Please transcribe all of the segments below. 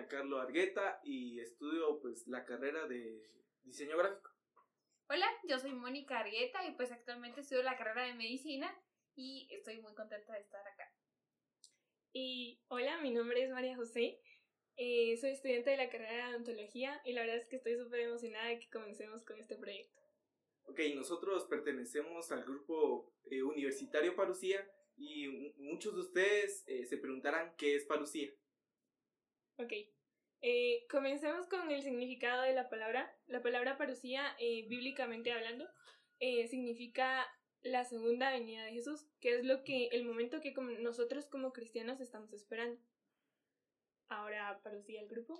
Giancarlo Argueta y estudio pues la carrera de diseño gráfico. Hola, yo soy Mónica Argueta y pues actualmente estudio la carrera de medicina y estoy muy contenta de estar acá. Y hola, mi nombre es María José, eh, soy estudiante de la carrera de odontología y la verdad es que estoy súper emocionada de que comencemos con este proyecto. Ok, nosotros pertenecemos al grupo eh, universitario Parucía y muchos de ustedes eh, se preguntarán qué es Parucía. Ok, eh, comencemos con el significado de la palabra. La palabra parucía, eh, bíblicamente hablando, eh, significa la segunda venida de Jesús, que es lo que el momento que nosotros como cristianos estamos esperando. Ahora parucía el grupo.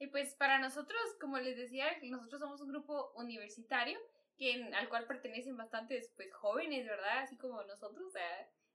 y pues para nosotros, como les decía, nosotros somos un grupo universitario que, al cual pertenecen bastantes pues jóvenes, ¿verdad? Así como nosotros.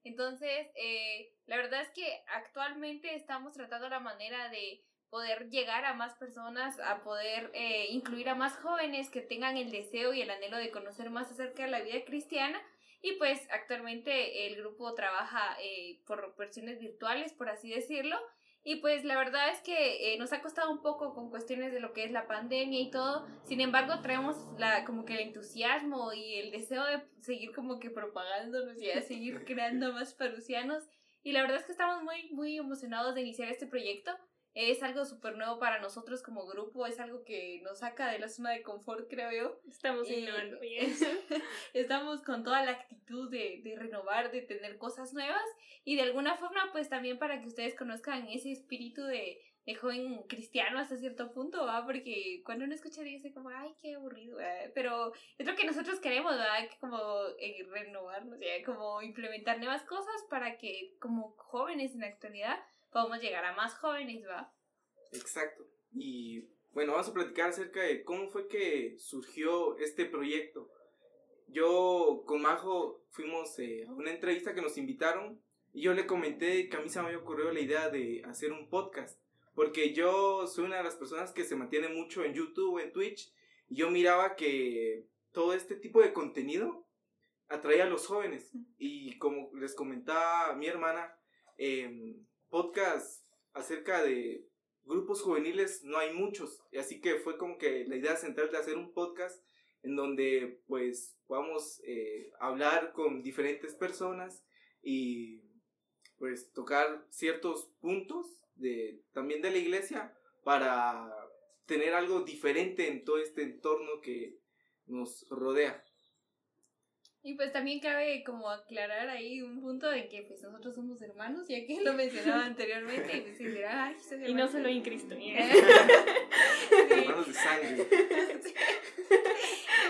Entonces, eh, la verdad es que actualmente estamos tratando la manera de poder llegar a más personas, a poder eh, incluir a más jóvenes que tengan el deseo y el anhelo de conocer más acerca de la vida cristiana. Y pues actualmente el grupo trabaja eh, por versiones virtuales, por así decirlo, y pues la verdad es que eh, nos ha costado un poco con cuestiones de lo que es la pandemia y todo. Sin embargo, traemos la, como que el entusiasmo y el deseo de seguir como que propagándonos y de seguir creando más parusianos. Y la verdad es que estamos muy, muy emocionados de iniciar este proyecto es algo súper nuevo para nosotros como grupo, es algo que nos saca de la zona de confort, creo yo. Estamos innovando. Estamos con toda la actitud de, de, renovar, de tener cosas nuevas y de alguna forma pues también para que ustedes conozcan ese espíritu de, de joven cristiano hasta cierto punto, ¿va? Porque cuando uno escucha dice como, ay, qué aburrido, pero es lo que nosotros queremos, ¿verdad? Como eh, renovarnos, como implementar nuevas cosas para que como jóvenes en la actualidad podemos llegar a más jóvenes, ¿va? Exacto. Y bueno, vamos a platicar acerca de cómo fue que surgió este proyecto. Yo con Majo fuimos eh, a una entrevista que nos invitaron y yo le comenté que a mí se me había ocurrido la idea de hacer un podcast. Porque yo soy una de las personas que se mantiene mucho en YouTube, en Twitch, y yo miraba que todo este tipo de contenido atraía a los jóvenes. Y como les comentaba mi hermana, eh, podcast acerca de grupos juveniles no hay muchos. Y así que fue como que la idea central de hacer un podcast en donde pues podamos eh, hablar con diferentes personas y pues tocar ciertos puntos de, también de la iglesia para tener algo diferente en todo este entorno que nos rodea. Y pues también cabe como aclarar ahí un punto de que pues nosotros somos hermanos, ya que lo mencionaba anteriormente, y pues ay, Y no solo en Cristo. hermanos de sangre.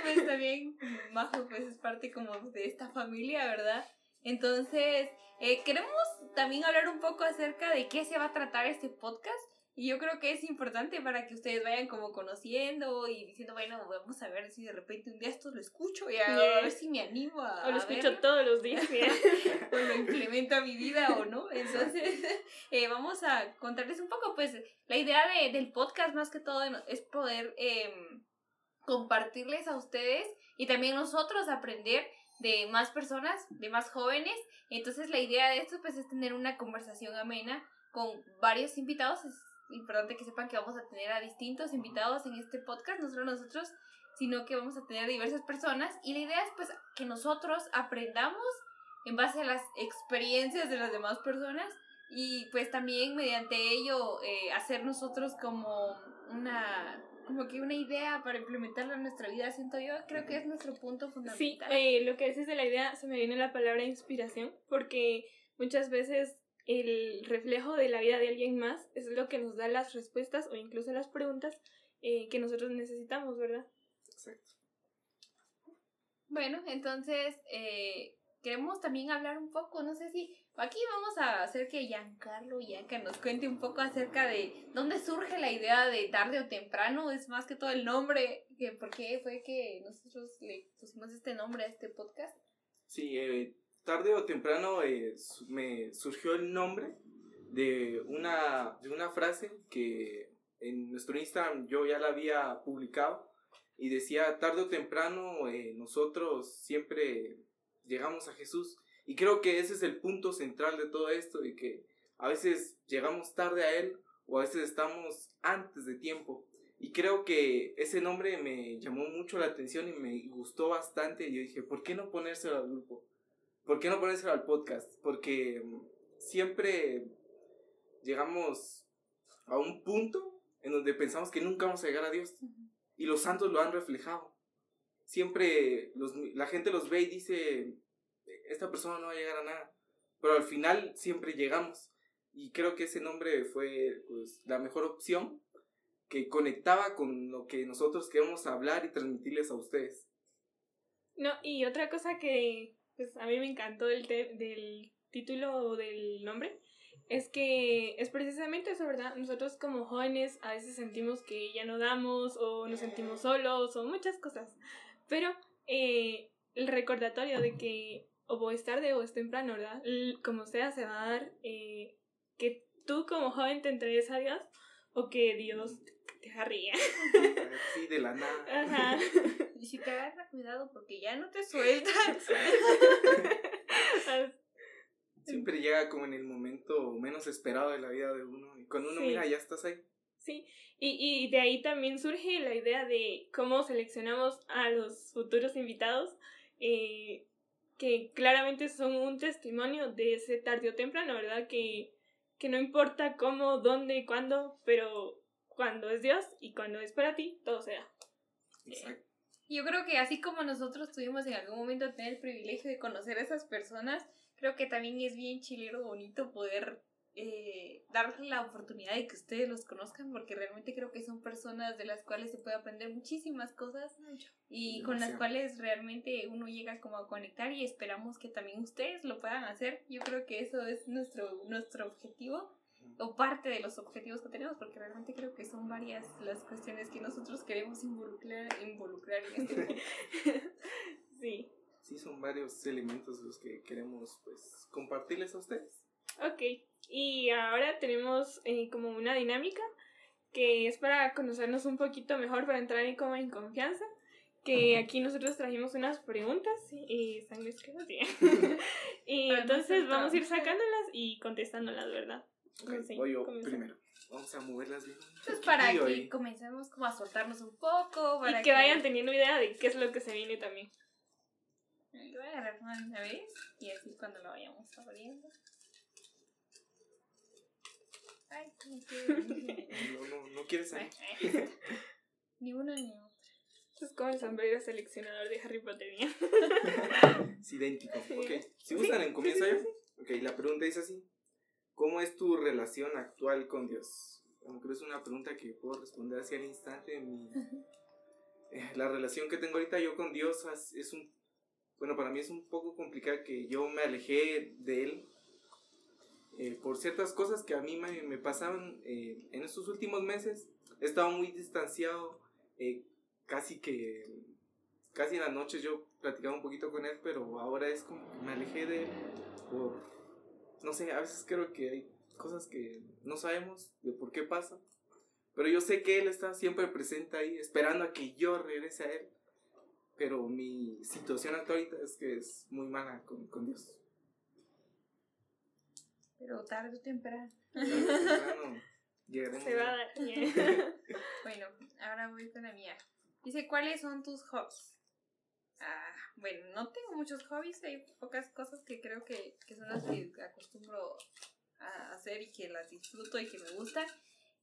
Pues también Majo pues es parte como de esta familia, ¿verdad? Entonces, eh, queremos también hablar un poco acerca de qué se va a tratar este podcast y yo creo que es importante para que ustedes vayan como conociendo y diciendo, bueno, vamos a ver si de repente un día esto lo escucho y a, ver si me animo a. O lo escucho todos los días. o lo implemento a mi vida o no. Entonces, eh, vamos a contarles un poco, pues, la idea de, del podcast más que todo es poder em, compartirles a ustedes y también nosotros aprender de más personas, de más jóvenes. Entonces, la idea de esto, pues, es tener una conversación amena con varios invitados importante que sepan que vamos a tener a distintos invitados en este podcast, no solo nosotros, sino que vamos a tener diversas personas. Y la idea es pues que nosotros aprendamos en base a las experiencias de las demás personas y pues también mediante ello eh, hacer nosotros como una como que una idea para implementarla en nuestra vida, siento yo, creo que es nuestro punto fundamental. Sí, eh, lo que dices de la idea se me viene la palabra inspiración, porque muchas veces el reflejo de la vida de alguien más es lo que nos da las respuestas o incluso las preguntas eh, que nosotros necesitamos, ¿verdad? Exacto. Bueno, entonces eh, queremos también hablar un poco, no sé si aquí vamos a hacer que Giancarlo que nos cuente un poco acerca de dónde surge la idea de tarde o temprano, es más que todo el nombre, que por qué fue que nosotros le pusimos este nombre a este podcast. Sí, eh, tarde o temprano eh, me surgió el nombre de una, de una frase que en nuestro Instagram yo ya la había publicado y decía, tarde o temprano eh, nosotros siempre llegamos a Jesús. Y creo que ese es el punto central de todo esto, de que a veces llegamos tarde a Él o a veces estamos antes de tiempo. Y creo que ese nombre me llamó mucho la atención y me gustó bastante. Y yo dije, ¿por qué no ponérselo al grupo? ¿Por qué no ponérselo al podcast? Porque mm, siempre llegamos a un punto en donde pensamos que nunca vamos a llegar a Dios. Y los santos lo han reflejado. Siempre la gente los ve y dice, esta persona no va a llegar a nada. Pero al final siempre llegamos. Y creo que ese nombre fue pues, la mejor opción que conectaba con lo que nosotros queremos hablar y transmitirles a ustedes. No, y otra cosa que pues, a mí me encantó del, del título o del nombre es que es precisamente eso, ¿verdad? Nosotros como jóvenes a veces sentimos que ya no damos o nos sentimos solos o muchas cosas, pero eh, el recordatorio de que o es tarde o es temprano, ¿verdad? Como sea, se va a dar eh, que tú como joven te entregues a Dios o que Dios te agarría. Sí, de la nada. Ajá. Y si te agarra, cuidado porque ya no te sueltas. Siempre llega como en el momento menos esperado de la vida de uno. Y cuando uno mira, ya estás ahí. Sí, y, y de ahí también surge la idea de cómo seleccionamos a los futuros invitados, eh, que claramente son un testimonio de ese tarde o temprano, ¿verdad? Que, que no importa cómo, dónde, cuándo, pero cuando es Dios y cuando es para ti, todo sea. Exacto. Yo creo que así como nosotros tuvimos en algún momento tener el privilegio de conocer a esas personas, creo que también es bien chilero, bonito poder eh, darles la oportunidad de que ustedes los conozcan, porque realmente creo que son personas de las cuales se puede aprender muchísimas cosas y con las cuales realmente uno llega como a conectar y esperamos que también ustedes lo puedan hacer. Yo creo que eso es nuestro, nuestro objetivo o parte de los objetivos que tenemos, porque realmente creo que son varias las cuestiones que nosotros queremos involucrar, involucrar en este Sí. Sí, son varios elementos los que queremos pues compartirles a ustedes. Ok, y ahora tenemos eh, como una dinámica que es para conocernos un poquito mejor, para entrar en como en confianza. Que aquí nosotros trajimos unas preguntas y están escritas bien. y entonces vamos a ir sacándolas y contestándolas, ¿verdad? Okay, voy yo primero. Vamos a moverlas bien. Pues para que comencemos como a soltarnos un poco. Para y que, vayan teniendo idea de qué es lo que se viene también. Voy a agarrar una vez y así cuando lo vayamos abriendo. Ay, no No, no, no quieres salir. ni uno ni otro. Es como el sombrero seleccionador de Harry Potter. es idéntico. Ok, si gustan, en comienzo yo. Ok, la pregunta es así. ¿Cómo es tu relación actual con Dios? Bueno, creo que es una pregunta que puedo responder así al instante. Mi, eh, la relación que tengo ahorita yo con Dios es un... Bueno, para mí es un poco complicado que yo me alejé de Él eh, por ciertas cosas que a mí me, me pasaban eh, en estos últimos meses. He estado muy distanciado, casi que... Casi en las noches yo platicaba un poquito con Él, pero ahora es como que me alejé de Él por no sé, a veces creo que hay cosas que no sabemos de por qué pasa. Pero yo sé que Él está siempre presente ahí, esperando a que yo regrese a Él. Pero mi situación actual es que es muy mala con, con Dios. Pero tarde o temprano. Se va a dar. bueno, ahora voy con la mía. Dice, ¿cuáles son tus hobbies? Ah, bueno, no tengo muchos hobbies, hay pocas cosas que creo que, que son las que acostumbro a hacer y que las disfruto y que me gustan.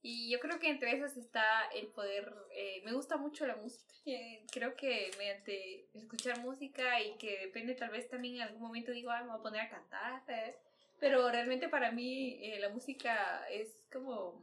Y yo creo que entre esas está el poder, eh, me gusta mucho la música. Eh, creo que mediante escuchar música y que depende tal vez también en algún momento digo, ah, me voy a poner a cantar. ¿eh? Pero realmente para mí la música es como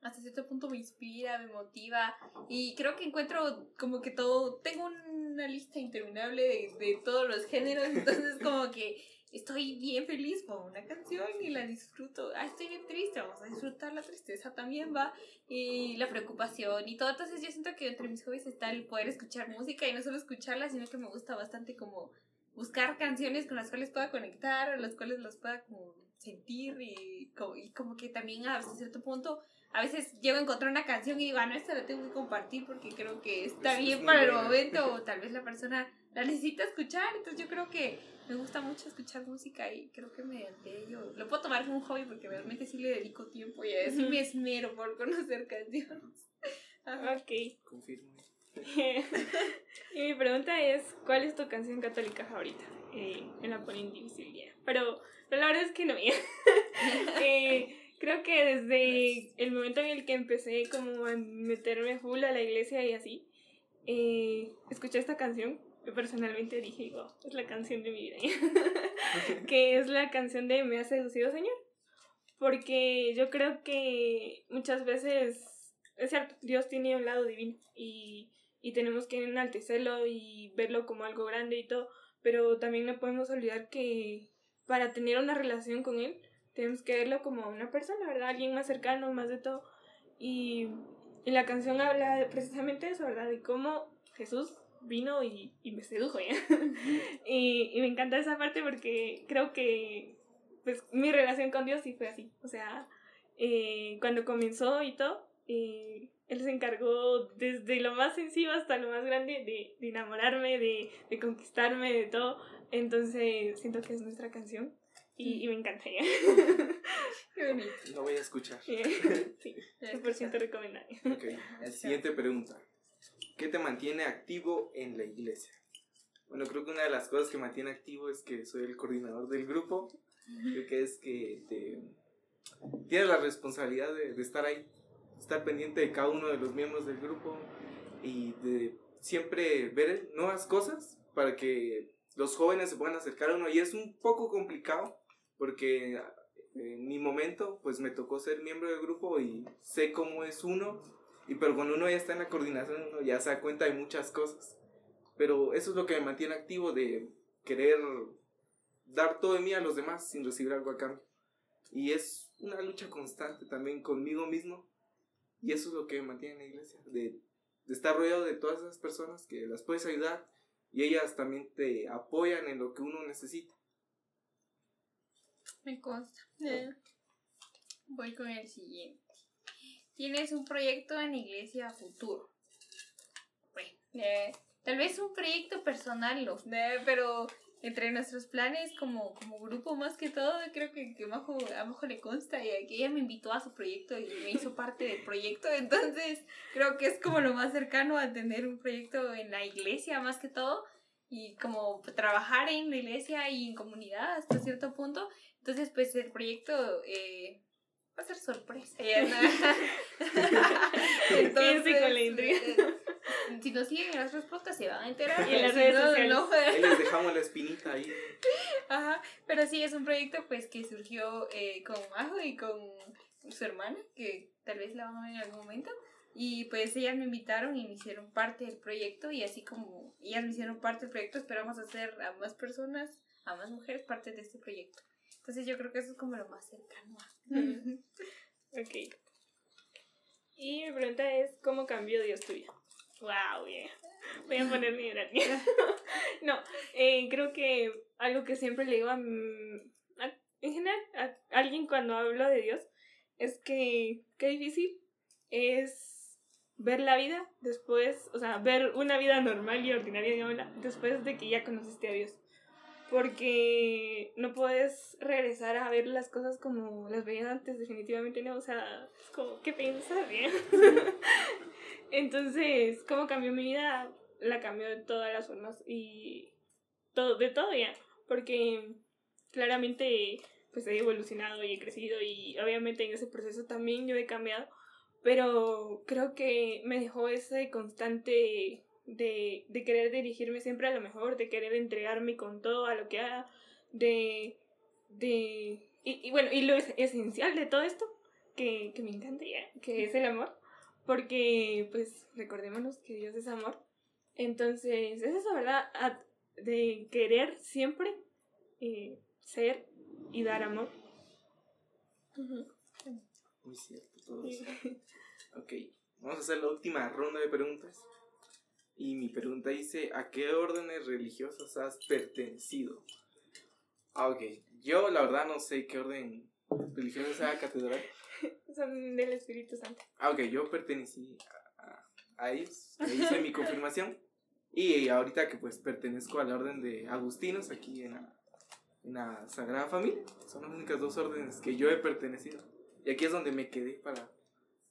hasta cierto punto me inspira, me motiva y creo que encuentro como que todo, tengo una lista interminable de, de todos los géneros, entonces como que estoy bien feliz con una canción y la disfruto. Ah, estoy bien triste, vamos a disfrutar la tristeza también va y la preocupación y todo. Entonces yo siento que entre mis hobbies está el poder escuchar música y no solo escucharla, sino que me gusta bastante como buscar canciones con las cuales pueda conectar o las cuales las pueda como sentir y como, y como que también a cierto punto a veces llego a encontrar una canción y digo, ah, no, esta la tengo que compartir porque creo que está Es- es bien muy para el momento o tal vez la persona la necesita escuchar. Entonces yo creo que me gusta mucho escuchar música y creo que mediante ello lo puedo tomar como un hobby porque realmente sí le dedico tiempo y así Ujú. me esmero por conocer canciones. Ok. Confirmo. y mi pregunta es, ¿cuál es tu canción católica favorita? Eh, me la pone indivisible. Pero, pero la verdad es que no. ya. Eh, creo que desde el momento en el que empecé como a meterme full a la iglesia y así, eh, escuché esta canción. que personalmente dije, wow, es la canción de mi vida. que es la canción de Me ha seducido Señor. Porque yo creo que muchas veces, es cierto, Dios tiene un lado divino y, y tenemos que enaltecerlo y verlo como algo grande y todo, pero también no podemos olvidar que para tener una relación con Él tenemos que verlo como una persona, ¿verdad? Alguien más cercano, más de todo. Y, y la canción habla precisamente de eso, ¿verdad? De cómo Jesús vino y, y me sedujo, ¿ya? y, y me encanta esa parte porque creo que pues mi relación con Dios sí fue así. O sea, eh, cuando comenzó y todo, eh, Él se encargó desde lo más sencillo hasta lo más grande de, de enamorarme, de, de conquistarme, de todo. Entonces siento que es nuestra canción y, y me encanta. ¿ya? Qué bonito. Lo voy a escuchar. sí, 100% recomendable. Ok, la siguiente pregunta. ¿Qué te mantiene activo en la iglesia? Bueno, creo que una de las cosas que mantiene activo es que soy el coordinador del grupo. Creo que es que te, tienes la responsabilidad de, de estar ahí, estar pendiente de cada uno de los miembros del grupo y de siempre ver nuevas cosas para que los jóvenes se puedan acercar a uno. Y es un poco complicado porque en mi momento pues me tocó ser miembro del grupo y sé cómo es uno y pero cuando uno ya está en la coordinación uno ya se da cuenta de muchas cosas. Pero eso es lo que me mantiene activo de querer dar todo de mí a los demás sin recibir algo a cambio. Y es una lucha constante también conmigo mismo y eso es lo que me mantiene en la iglesia de, de estar rodeado de todas esas personas que las puedes ayudar y ellas también te apoyan en lo que uno necesita Me consta. Voy con el siguiente. Tienes un proyecto en iglesia futuro. Bueno, eh, tal vez un proyecto personal, no, eh, pero entre nuestros planes como, como grupo más que todo, creo que, que Majo, a Majo le consta y que ella me invitó a su proyecto y me hizo parte del proyecto, entonces creo que es como lo más cercano a tener un proyecto en la iglesia más que todo y como trabajar en la iglesia y en comunidad hasta cierto punto. Entonces, pues el proyecto eh, va a ser sorpresa. con la intriga. eh, si nos siguen en nuestros podcasts se van a enterar. Y en las redes sociales. no. ahí les dejamos la espinita ahí Ajá, pero sí es un proyecto pues que surgió eh, con Majo y con su hermana, que tal vez la van a ver en algún momento. Y pues ellas me invitaron y me hicieron parte del proyecto y así como ellas me hicieron parte del proyecto, esperamos hacer a más personas, a más mujeres parte de este proyecto. Entonces yo creo que eso es como lo más cercano. a- Ok. Y mi pregunta es, ¿cómo cambió Dios tu vida? Wow, yeah. Voy a ponerme a llorar. no, eh, creo que algo que siempre le digo a, a- en general a alguien cuando hablo de Dios es que qué difícil es ver la vida después, o sea, ver una vida normal y ordinaria, digámosla, después de que ya conociste a Dios. Porque no puedes regresar a ver las cosas como las veías antes, definitivamente no. O sea, es como, ¿qué pensar? bien? Entonces, ¿cómo cambió mi vida? La cambió de todas las formas y todo, de todo ya. Porque claramente pues he evolucionado y he crecido y obviamente en ese proceso también yo he cambiado. Pero creo que me dejó ese constante de, de querer dirigirme siempre a lo mejor, de querer entregarme con todo a lo que haga, de... de y, y bueno, y lo es- esencial de todo esto, que, que me encanta ya, que es el amor, porque pues recordémonos que Dios es amor. Entonces, es eso, ¿verdad? A- de querer siempre eh, ser y dar amor. Muy cierto, todo eso. Ok, vamos a hacer la última ronda de preguntas. Y mi pregunta dice, ¿a qué órdenes religiosas has pertenecido? Ah, ok, yo la verdad no sé qué orden religión de esa catedral? Son del Espíritu Santo. Ah, ok, yo pertenecí a, a, a ellos. Ahí hice mi confirmación. Y ahorita que pues pertenezco a la orden de Agustinos aquí en la, en la Sagrada Familia. Son las únicas dos órdenes que yo he pertenecido. Y aquí es donde me quedé para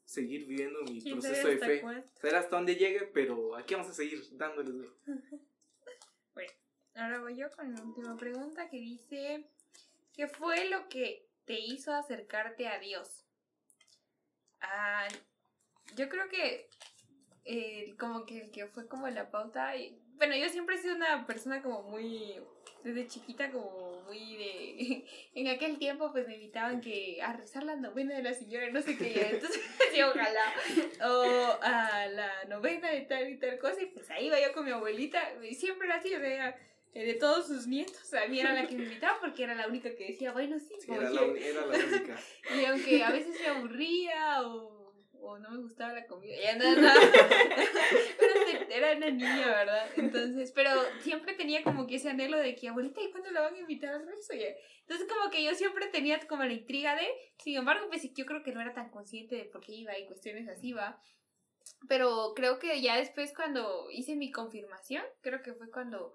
seguir viviendo mi ¿Quién proceso de fe. Saber hasta dónde llegue, pero aquí vamos a seguir dándoles. güey. Ahora voy yo con la última pregunta que dice, ¿qué fue lo que te hizo acercarte a Dios? Ah, yo creo que eh, como que el que fue como la pauta, y- bueno, yo siempre he sido una persona como muy, desde chiquita como muy de, en aquel tiempo pues me invitaban que a rezar la novena de la señora, no sé qué, entonces decía ojalá, o a la novena de tal y tal cosa, y pues ahí iba yo con mi abuelita, y siempre era así, o sea, eh, de todos sus nietos, a mí era la que me invitaba porque era la única que decía, bueno, sí, Sí, era, la, uni- era la única. y aunque a veces me aburría o, o no me gustaba la comida, ya no, no. Era, era una niña, ¿verdad? Entonces, pero siempre tenía como que ese anhelo de que, abuelita, ¿y cuándo la van a invitar al rezo? Ya. Entonces, como que yo siempre tenía como la intriga de, sin embargo, pues yo creo que no era tan consciente de por qué iba y cuestiones así, va. Pero creo que ya después cuando hice mi confirmación, creo que fue cuando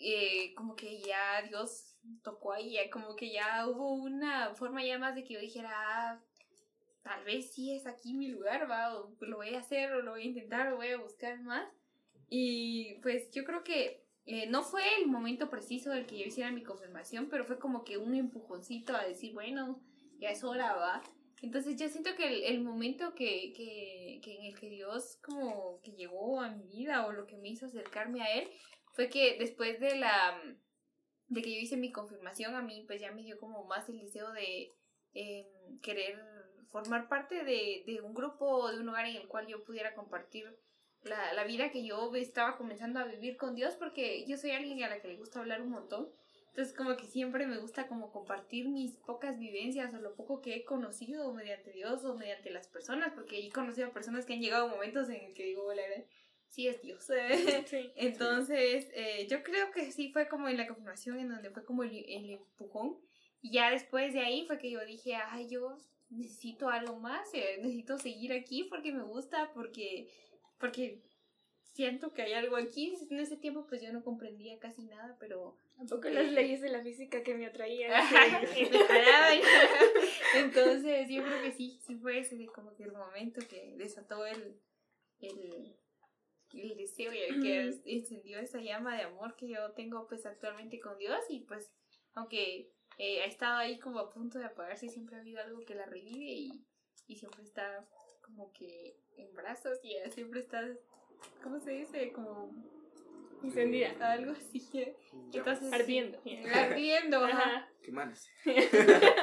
eh, como que ya Dios tocó ahí, como que ya hubo una forma ya más de que yo dijera, ah, tal vez sí es aquí mi lugar, va, o lo voy a hacer, o lo voy a intentar, o voy a buscar más. Y pues yo creo que eh, no fue el momento preciso del que yo hiciera mi confirmación, pero fue como que un empujoncito a decir, bueno, ya es hora, va. Entonces yo siento que el, el momento que, que, que en el que Dios como que llegó a mi vida o lo que me hizo acercarme a Él fue que después de la de que yo hice mi confirmación a mí pues ya me dio como más el deseo de eh, querer formar parte de, de un grupo o de un lugar en el cual yo pudiera compartir la, la vida que yo estaba comenzando a vivir con Dios porque yo soy alguien a la que le gusta hablar un montón entonces como que siempre me gusta como compartir mis pocas vivencias o lo poco que he conocido mediante Dios o mediante las personas porque he conocido a personas que han llegado a momentos en el que digo, la verdad, sí es Dios. Sí. Entonces, eh, yo creo que sí fue como en la confirmación en donde fue como el, el empujón. Y ya después de ahí fue que yo dije, ay, yo necesito algo más, eh, necesito seguir aquí porque me gusta, porque, porque siento que hay algo aquí. En ese tiempo pues yo no comprendía casi nada, pero... Tampoco las leyes de la física que me atraían. Me jalaban. Entonces, yo creo que sí, sí fue ese de como que el momento que desató el, el, el deseo y que encendió esa llama de amor que yo tengo pues actualmente con Dios y pues aunque eh, ha estado ahí como a punto de apagarse, siempre ha habido algo que la revive y, y siempre está como que en brazos y eh, siempre está, ¿cómo se dice? Como Encendida. algo así. eh. Ya, Entonces, Ardiendo. sí, ardiendo, ajá. Quemándose.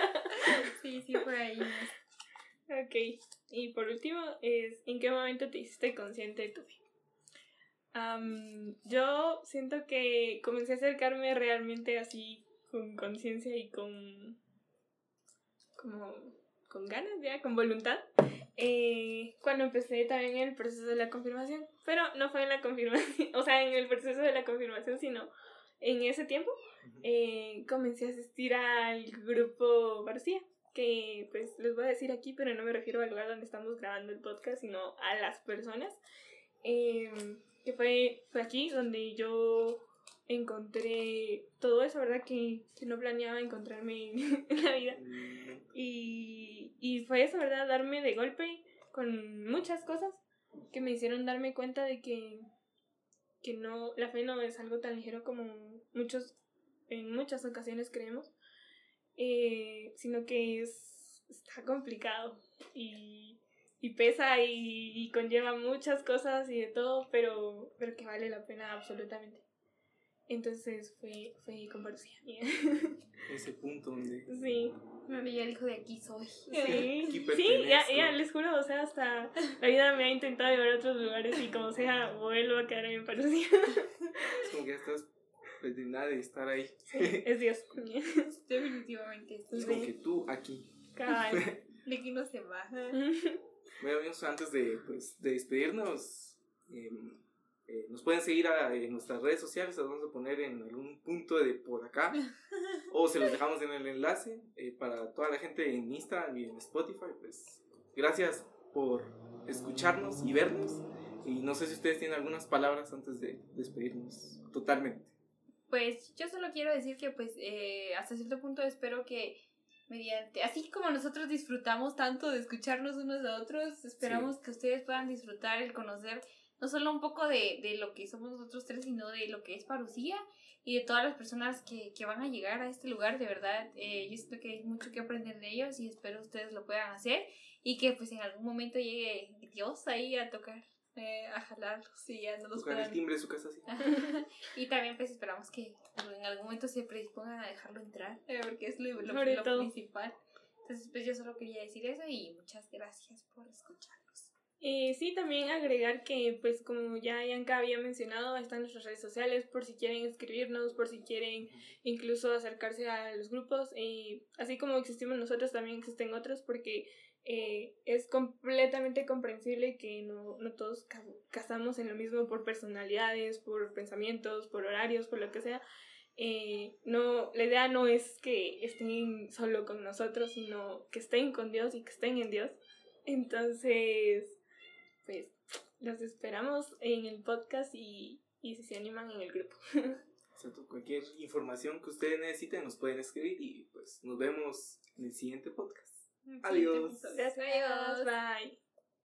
Sí, sí, por ahí. Ok. Y por último, es ¿en qué momento te hiciste consciente de tu fe? Am, yo siento que comencé a acercarme realmente así con conciencia y con como con ganas ya, con voluntad. eh, cuando empecé también el proceso de la confirmación, pero no fue en la confirmación, o sea, en el proceso de la confirmación, sino en ese tiempo eh, comencé a asistir al grupo García, que pues les voy a decir aquí, pero no me refiero al lugar donde estamos grabando el podcast, sino a las personas. Eh, que fue, fue aquí donde yo encontré todo eso, ¿verdad? Que, que no planeaba encontrarme en, en la vida. Mm, Y, y fue eso, ¿verdad? Darme de golpe con muchas cosas que me hicieron darme cuenta de que, que no, la fe no es algo tan ligero como muchos, en muchas ocasiones creemos, eh, sino que es, está complicado y, y pesa y, y conlleva muchas cosas y de todo, pero, pero que vale la pena absolutamente. Entonces fue, fue con Parucía. Ese punto donde. Sí. Mami ya dijo de aquí soy. Sí, sí, ya, ya, les juro, o sea, hasta la vida me ha intentado llevar a otros lugares y como sea, vuelvo a quedarme en Parucía. Es como que ya estás predestinada de estar ahí. Es Dios. Definitivamente. sí. Es como que tú aquí. Cabal. De aquí no se va. Bueno, amigos, antes de, pues, de despedirnos, em, eh, nos pueden seguir a- en nuestras redes sociales, las vamos a poner en algún punto de por acá. o se los dejamos en el enlace eh, para toda la gente en Instagram y en Spotify. Pues gracias por escucharnos y vernos. Y no sé si ustedes tienen algunas palabras antes de despedirnos totalmente. Pues yo solo quiero decir que pues eh, hasta cierto punto espero que mediante, así como nosotros disfrutamos tanto de escucharnos unos a otros, esperamos que ustedes puedan disfrutar el conocer no solo un poco de, de, lo que somos nosotros tres, sino de lo que es Parucía y de todas las personas que, que van a llegar a este lugar, de verdad, eh, yo siento que hay mucho que aprender de ellos y espero ustedes lo puedan hacer y que pues en algún momento llegue Dios ahí a tocar eh, a jalarlos y ya no los Tocar el timbre de su casa así. y también pues esperamos que en algún momento se predispongan a dejarlo entrar, eh, porque es lo, lo, lo principal. Entonces pues yo solo quería decir eso y muchas gracias por escucharnos. Eh, sí, también agregar que, pues como ya Yanka había mencionado, están nuestras redes sociales por si quieren escribirnos, por si quieren incluso acercarse a los grupos. Y así como existimos nosotros, también existen otros porque eh, es completamente comprensible que no, no todos ca- casamos en lo mismo por personalidades, por pensamientos, por horarios, por lo que sea. Eh, no, la idea no es que estén solo con nosotros, sino que estén con Dios y que estén en Dios. Entonces, los esperamos en el podcast y, y si se animan en el grupo. Exacto, Cualquier información que ustedes necesiten nos pueden escribir y pues nos vemos en el siguiente podcast. Adiós. Gracias, Adiós. bye.